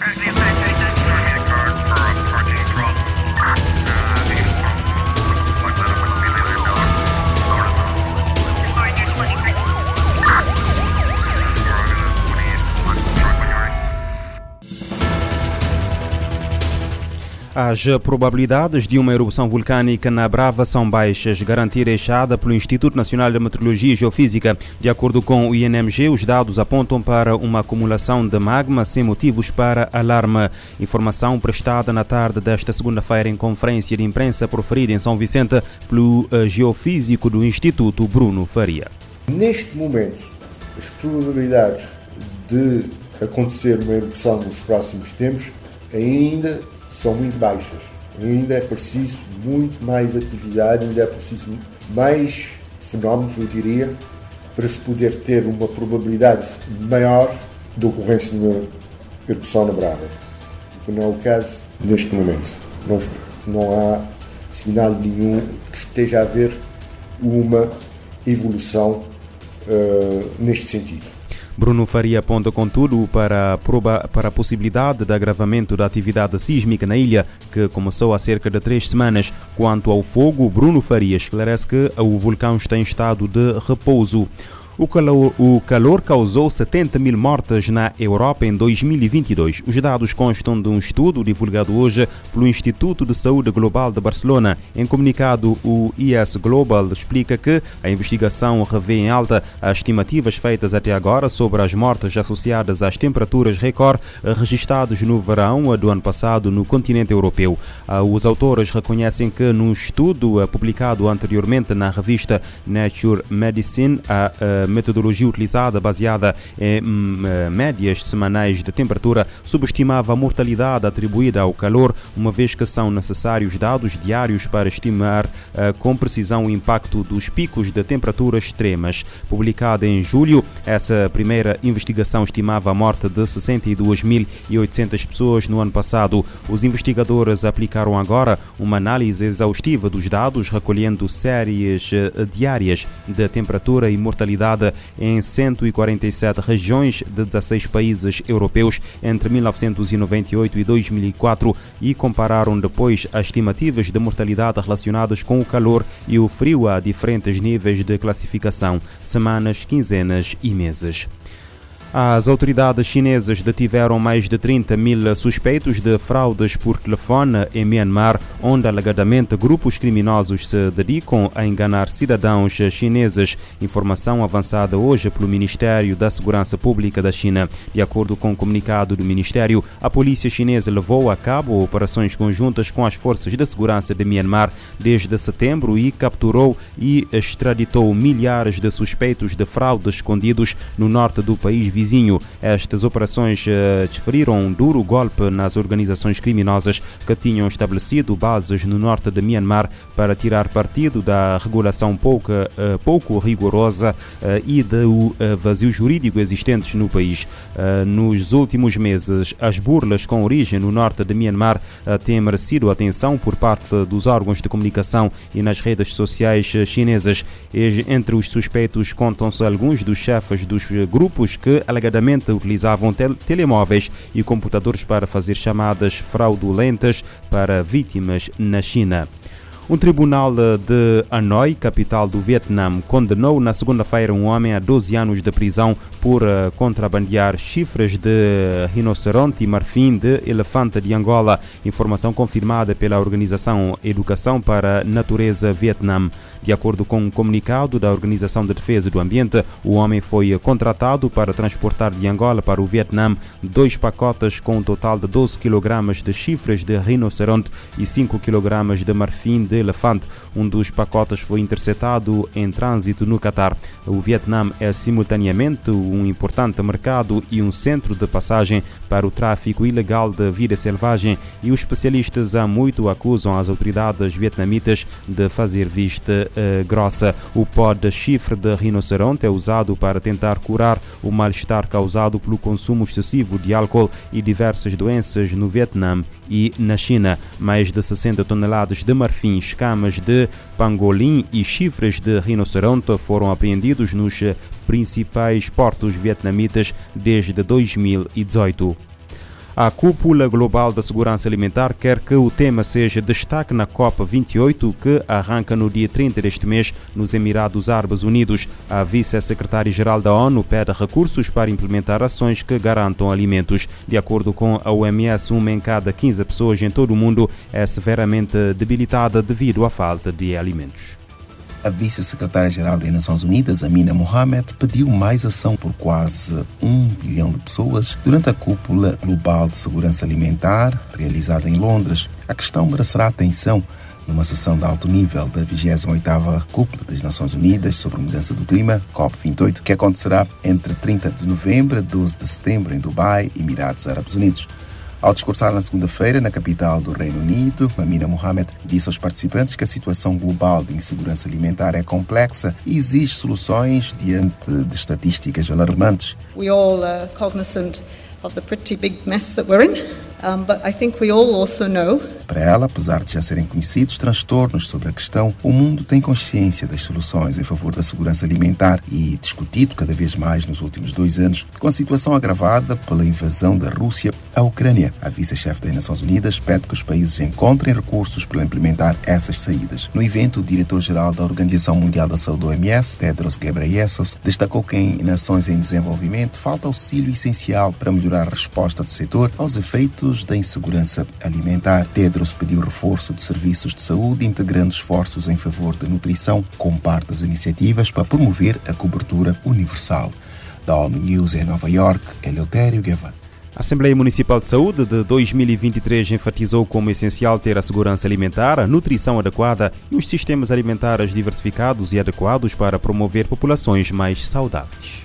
Roger. As probabilidades de uma erupção vulcânica na Brava são baixas, garantida echada pelo Instituto Nacional de Meteorologia e Geofísica. De acordo com o INMG, os dados apontam para uma acumulação de magma sem motivos para alarme. Informação prestada na tarde desta segunda-feira em conferência de imprensa proferida em São Vicente pelo eh, geofísico do Instituto, Bruno Faria. Neste momento, as probabilidades de acontecer uma erupção nos próximos tempos ainda são muito baixas. Ainda é preciso muito mais atividade, ainda é preciso mais fenómenos, eu diria, para se poder ter uma probabilidade maior de ocorrência de uma erupção na Brava. O que não é o caso neste momento. Não, não há sinal nenhum que esteja a haver uma evolução uh, neste sentido. Bruno Faria aponta, contudo, para a, para a possibilidade de agravamento da atividade sísmica na ilha, que começou há cerca de três semanas. Quanto ao fogo, Bruno Faria esclarece que o vulcão está em estado de repouso. O calor, o calor, causou 70 mil mortes na Europa em 2022. Os dados constam de um estudo divulgado hoje pelo Instituto de Saúde Global de Barcelona. Em comunicado, o IS Global explica que a investigação revê em alta as estimativas feitas até agora sobre as mortes associadas às temperaturas recorde registradas no verão do ano passado no continente europeu. Ah, os autores reconhecem que, num estudo publicado anteriormente na revista Nature Medicine, a metodologia utilizada, baseada em hum, eh, médias semanais de temperatura, subestimava a mortalidade atribuída ao calor, uma vez que são necessários dados diários para estimar uh, com precisão o impacto dos picos de temperaturas extremas. Publicada em julho, essa primeira investigação estimava a morte de 62.800 pessoas no ano passado. Os investigadores aplicaram agora uma análise exaustiva dos dados, recolhendo séries eh, diárias de temperatura e mortalidade em 147 regiões de 16 países europeus entre 1998 e 2004 e compararam depois as estimativas de mortalidade relacionadas com o calor e o frio a diferentes níveis de classificação, semanas, quinzenas e meses. As autoridades chinesas detiveram mais de 30 mil suspeitos de fraudes por telefone em Myanmar, onde alegadamente grupos criminosos se dedicam a enganar cidadãos chineses. Informação avançada hoje pelo Ministério da Segurança Pública da China. De acordo com o comunicado do Ministério, a polícia chinesa levou a cabo operações conjuntas com as forças de segurança de Myanmar desde setembro e capturou e extraditou milhares de suspeitos de fraudes escondidos no norte do país vizinho. Estas operações uh, desferiram um duro golpe nas organizações criminosas que tinham estabelecido bases no norte de Myanmar para tirar partido da regulação pouco, uh, pouco rigorosa uh, e do vazio jurídico existentes no país. nos últimos meses, as burlas com origem no norte de Myanmar têm merecido atenção por parte dos órgãos de comunicação e nas redes sociais chinesas. Entre os suspeitos contam-se alguns dos chefes dos grupos que alegadamente utilizavam tel telemóveis e computadores para fazer chamadas fraudulentas para vítimas na China. Um tribunal de Hanoi, capital do Vietnã, condenou na segunda-feira um homem a 12 anos de prisão por eh, contrabandear chifres de rinoceronte e marfim de elefante de Angola. Informação confirmada pela Organização Educação para a Natureza Vietnã. De acordo com um comunicado da Organização de Defesa do Ambiente, o homem foi contratado para transportar de Angola para o Vietnã dois pacotes com um total de 12 kg de chifres de rinoceronte e 5 kg de marfim de elefante. Um dos pacotes foi interceptado em trânsito no Catar. O Vietnã é simultaneamente um importante mercado e um centro de passagem para o tráfico ilegal de vida selvagem e os especialistas há muito acusam as autoridades vietnamitas de fazer vista grossa. O pó de chifre de rinoceronte é usado para tentar curar o mal-estar causado pelo consumo excessivo de álcool e diversas doenças no Vietnã e na China. Mais de 60 toneladas de marfins escamas de pangolim e chifres de rinoceronte foram apreendidos nos principais portos vietnamitas desde 2018. A Cúpula Global da Segurança Alimentar quer que o tema seja destaque na COP28, que arranca no dia 30 deste mês nos Emirados Árabes Unidos. A vice-secretária-geral da ONU pede recursos para implementar ações que garantam alimentos. De acordo com a OMS, uma em cada 15 pessoas em todo o mundo é severamente debilitada devido à falta de alimentos. A vice-secretária-geral das Nações Unidas, Amina Mohamed, pediu mais ação por quase um bilhão de pessoas durante a cúpula global de segurança alimentar realizada em Londres. A questão merecerá atenção numa sessão de alto nível da 28ª Cúpula das Nações Unidas sobre mudança do clima, COP28, que acontecerá entre 30 de novembro e 12 de setembro em Dubai, Emirados Árabes Unidos. Ao discursar na segunda-feira na capital do Reino Unido, Amina Mohamed disse aos participantes que a situação global de insegurança alimentar é complexa e exige soluções diante de estatísticas alarmantes. We all are cognizant of the pretty big mess that we're in, um, para ela, apesar de já serem conhecidos transtornos sobre a questão, o mundo tem consciência das soluções em favor da segurança alimentar e discutido cada vez mais nos últimos dois anos, com a situação agravada pela invasão da Rússia à Ucrânia. A vice-chefe das Nações Unidas pede que os países encontrem recursos para implementar essas saídas. No evento, o diretor-geral da Organização Mundial da Saúde, OMS, Tedros Ghebreyesus, destacou que em nações em desenvolvimento falta auxílio essencial para melhorar a resposta do setor aos efeitos da insegurança alimentar. Tedros pediu reforço de serviços de saúde, integrando esforços em favor da nutrição, como parte das iniciativas para promover a cobertura universal. Da ONU News em Nova York, Eleutério Guevara. A Assembleia Municipal de Saúde de 2023 enfatizou como essencial ter a segurança alimentar, a nutrição adequada e os sistemas alimentares diversificados e adequados para promover populações mais saudáveis.